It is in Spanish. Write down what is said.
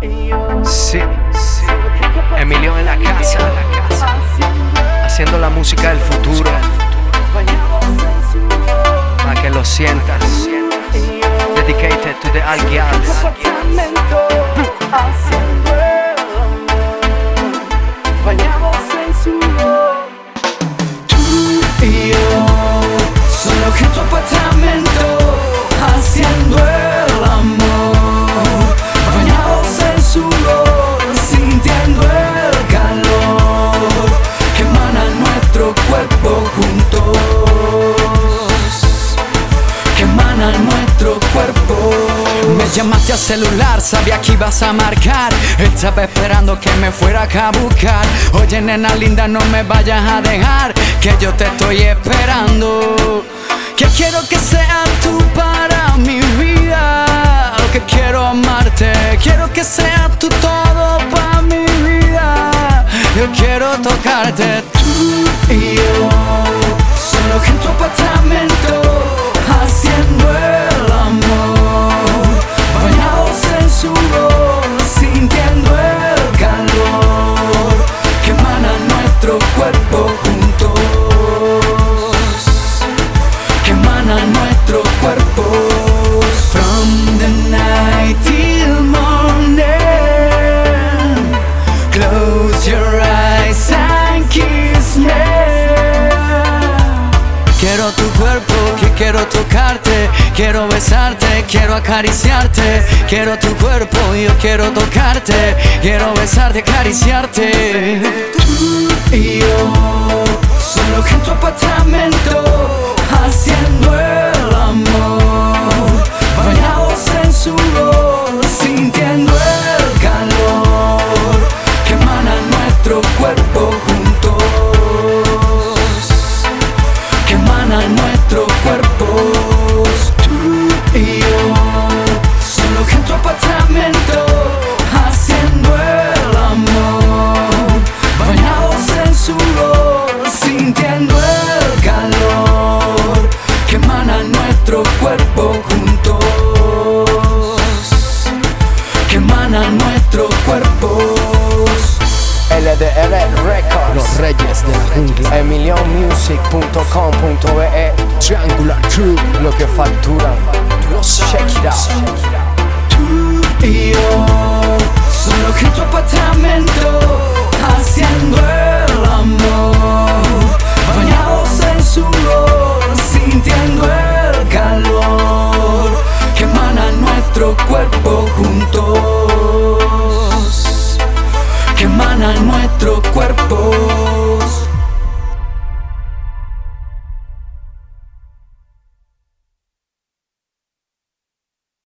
Sí, Emilio en la casa, haciendo la música del futuro, para que lo sientas. Dedicated to the Algials. Llamaste al celular, sabía que ibas a marcar. Estaba esperando que me fuera a buscar. Oye, nena linda, no me vayas a dejar, que yo te estoy esperando. Que quiero que seas tú para mi vida. Que quiero amarte, quiero que seas tú todo para mi vida. Yo quiero tocarte quiero tocarte, quiero besarte, quiero acariciarte, quiero tu cuerpo, yo quiero tocarte, quiero besarte, acariciarte. Nuestro cuerpo juntos, que emana nuestro cuerpo. LDR Records. Los reyes de la jungla. emilionmusic.com.be Triangular Crew. Lo que factura. Check it out. Tú y yo, solo que en tu apartamento, haciendo el